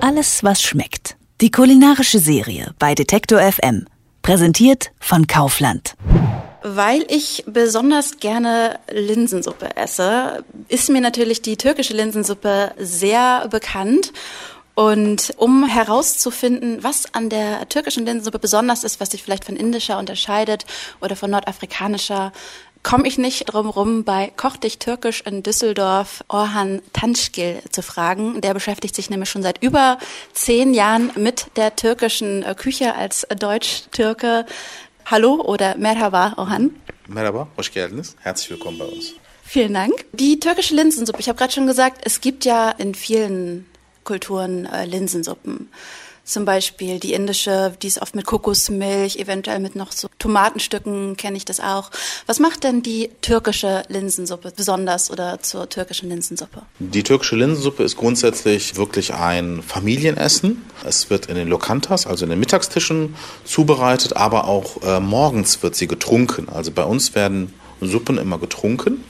Alles, was schmeckt. Die kulinarische Serie bei Detektor FM. Präsentiert von Kaufland. Weil ich besonders gerne Linsensuppe esse, ist mir natürlich die türkische Linsensuppe sehr bekannt. Und um herauszufinden, was an der türkischen Linsensuppe besonders ist, was sich vielleicht von indischer unterscheidet oder von nordafrikanischer, komme ich nicht drum rum, bei Koch dich Türkisch in Düsseldorf Orhan Tanschgil zu fragen. Der beschäftigt sich nämlich schon seit über zehn Jahren mit der türkischen Küche als Deutsch-Türke. Hallo oder Merhaba, Orhan. Merhaba, hoş geldiniz. Herzlich willkommen bei uns. Vielen Dank. Die türkische Linsensuppe, ich habe gerade schon gesagt, es gibt ja in vielen Kulturen äh, Linsensuppen. Zum Beispiel die indische, die ist oft mit Kokosmilch, eventuell mit noch so Tomatenstücken, kenne ich das auch. Was macht denn die türkische Linsensuppe besonders oder zur türkischen Linsensuppe? Die türkische Linsensuppe ist grundsätzlich wirklich ein Familienessen. Es wird in den Lokantas, also in den Mittagstischen zubereitet, aber auch äh, morgens wird sie getrunken. Also bei uns werden Suppen immer getrunken.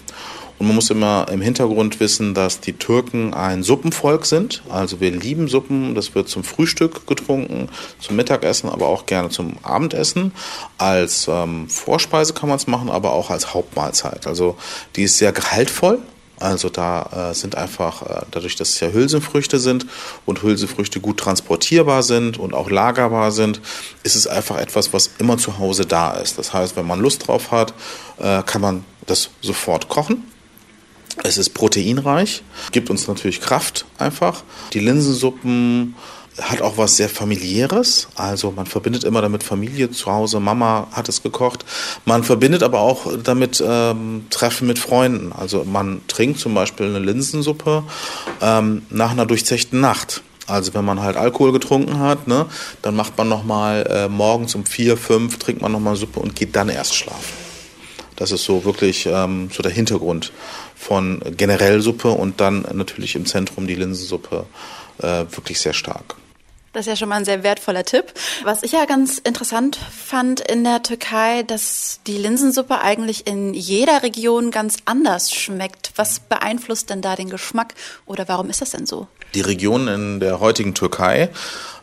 Und man muss immer im Hintergrund wissen, dass die Türken ein Suppenvolk sind. Also wir lieben Suppen. Das wird zum Frühstück getrunken, zum Mittagessen, aber auch gerne zum Abendessen. Als ähm, Vorspeise kann man es machen, aber auch als Hauptmahlzeit. Also die ist sehr gehaltvoll. Also da äh, sind einfach, äh, dadurch, dass es ja Hülsenfrüchte sind und Hülsenfrüchte gut transportierbar sind und auch lagerbar sind, ist es einfach etwas, was immer zu Hause da ist. Das heißt, wenn man Lust drauf hat, äh, kann man das sofort kochen es ist proteinreich, gibt uns natürlich Kraft einfach. Die Linsensuppen hat auch was sehr familiäres, also man verbindet immer damit Familie zu Hause, Mama hat es gekocht. Man verbindet aber auch damit ähm, Treffen mit Freunden. Also man trinkt zum Beispiel eine Linsensuppe ähm, nach einer durchzechten Nacht. Also wenn man halt Alkohol getrunken hat, ne, dann macht man nochmal äh, morgens um vier, fünf, trinkt man nochmal Suppe und geht dann erst schlafen. Das ist so wirklich ähm, so der Hintergrund von generell Suppe und dann natürlich im Zentrum die Linsensuppe äh, wirklich sehr stark. Das ist ja schon mal ein sehr wertvoller Tipp. Was ich ja ganz interessant fand in der Türkei, dass die Linsensuppe eigentlich in jeder Region ganz anders schmeckt. Was beeinflusst denn da den Geschmack oder warum ist das denn so? Die Regionen in der heutigen Türkei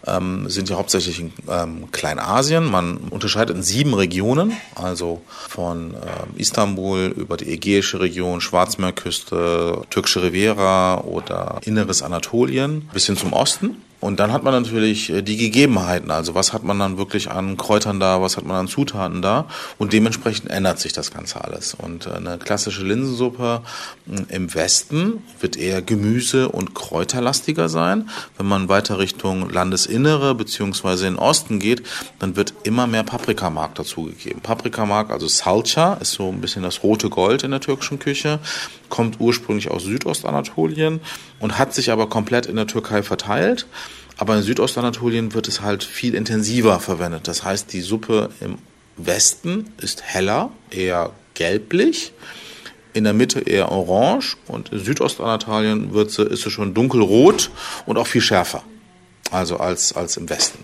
ähm, sind ja hauptsächlich in ähm, Kleinasien. Man unterscheidet in sieben Regionen, also von ähm, Istanbul über die ägäische Region, Schwarzmeerküste, türkische Riviera oder inneres Anatolien bis hin zum Osten. Und dann hat man natürlich äh, die Gegebenheiten, also was hat man dann wirklich an Kräutern da, was hat man an Zutaten da und dementsprechend ändert sich das Ganze alles. Und äh, eine klassische Linsensuppe hm, im Westen wird eher Gemüse- und Kräuterlastiger sein. Wenn man weiter Richtung Landesinnere beziehungsweise in Osten geht, dann wird immer mehr Paprikamark dazugegeben. Paprikamark, also Salcha, ist so ein bisschen das rote Gold in der türkischen Küche, kommt ursprünglich aus Südostanatolien und hat sich aber komplett in der Türkei verteilt. Aber in Südostanatolien wird es halt viel intensiver verwendet. Das heißt, die Suppe im Westen ist heller, eher gelblich, in der Mitte eher orange und in Südostanatolien wird sie, ist sie schon dunkelrot und auch viel schärfer, also als, als im Westen.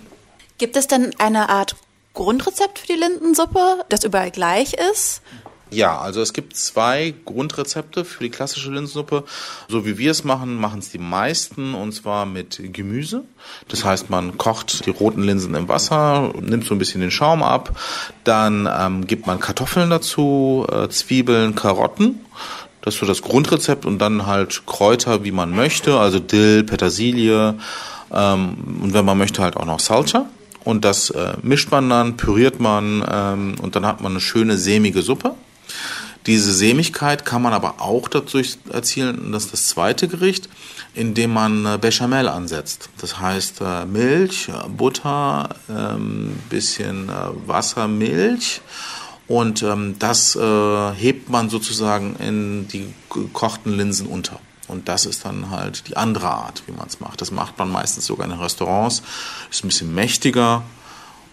Gibt es denn eine Art Grundrezept für die Lindensuppe, das überall gleich ist? Ja, also es gibt zwei Grundrezepte für die klassische Linsensuppe. So wie wir es machen, machen es die meisten und zwar mit Gemüse. Das heißt, man kocht die roten Linsen im Wasser, nimmt so ein bisschen den Schaum ab, dann ähm, gibt man Kartoffeln dazu, äh, Zwiebeln, Karotten. Das ist so das Grundrezept und dann halt Kräuter, wie man möchte, also Dill, Petersilie ähm, und wenn man möchte halt auch noch Salsa. Und das äh, mischt man dann, püriert man ähm, und dann hat man eine schöne sämige Suppe. Diese Sämigkeit kann man aber auch dadurch erzielen, dass das zweite Gericht, indem man äh, Bechamel ansetzt. Das heißt äh, Milch, Butter, ähm, bisschen äh, Wasser, Milch und ähm, das hebt man sozusagen in die gekochten Linsen unter. Und das ist dann halt die andere Art, wie man es macht. Das macht man meistens sogar in Restaurants. Ist ein bisschen mächtiger,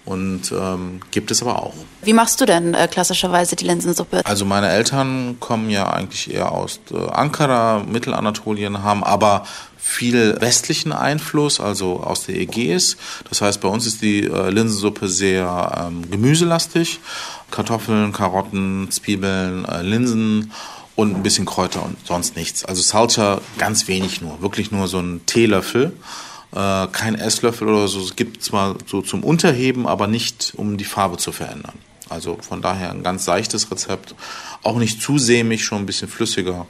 und ähm, gibt es aber auch. Wie machst du denn äh, klassischerweise die Linsensuppe? Also meine Eltern kommen ja eigentlich eher aus äh, Ankara, Mittelanatolien, haben aber viel westlichen Einfluss, also aus der Ägäis. Das heißt, bei uns ist die äh, Linsensuppe sehr ähm, gemüselastig. Kartoffeln, Karotten, Zwiebeln, äh, Linsen und ein bisschen Kräuter und sonst nichts. Also Salsa ganz wenig nur, wirklich nur so ein Teelöffel. Äh, kein Esslöffel oder so. Es gibt zwar so zum Unterheben, aber nicht um die Farbe zu verändern. Also von daher ein ganz seichtes Rezept, auch nicht zu sämig, schon ein bisschen flüssiger.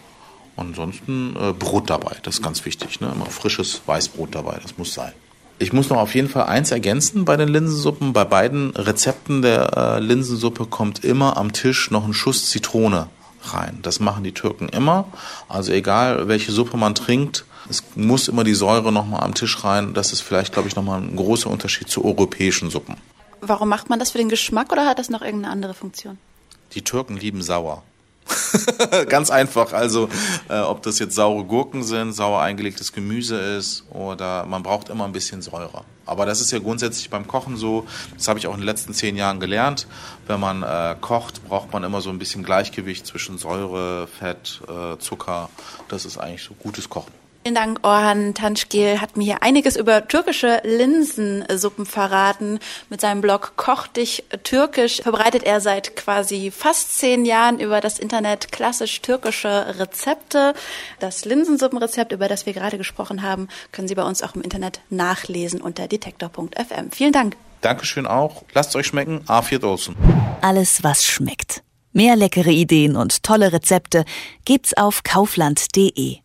Ansonsten äh, Brot dabei, das ist ganz wichtig. Ne? Immer frisches Weißbrot dabei, das muss sein. Ich muss noch auf jeden Fall eins ergänzen bei den Linsensuppen. Bei beiden Rezepten der äh, Linsensuppe kommt immer am Tisch noch ein Schuss Zitrone rein. Das machen die Türken immer. Also egal, welche Suppe man trinkt, es muss immer die Säure nochmal am Tisch rein. Das ist vielleicht, glaube ich, nochmal ein großer Unterschied zu europäischen Suppen. Warum macht man das für den Geschmack oder hat das noch irgendeine andere Funktion? Die Türken lieben sauer. Ganz einfach. Also, äh, ob das jetzt saure Gurken sind, sauer eingelegtes Gemüse ist oder man braucht immer ein bisschen Säure. Aber das ist ja grundsätzlich beim Kochen so. Das habe ich auch in den letzten zehn Jahren gelernt. Wenn man äh, kocht, braucht man immer so ein bisschen Gleichgewicht zwischen Säure, Fett, äh, Zucker. Das ist eigentlich so gutes Kochen. Vielen Dank, Orhan Tanschgil hat mir hier einiges über türkische Linsensuppen verraten. Mit seinem Blog Koch dich türkisch verbreitet er seit quasi fast zehn Jahren über das Internet klassisch türkische Rezepte. Das Linsensuppenrezept, über das wir gerade gesprochen haben, können Sie bei uns auch im Internet nachlesen unter detektor.fm. Vielen Dank. Dankeschön auch. Lasst es euch schmecken. A4 Dolzen. Alles, was schmeckt. Mehr leckere Ideen und tolle Rezepte gibt's auf kaufland.de.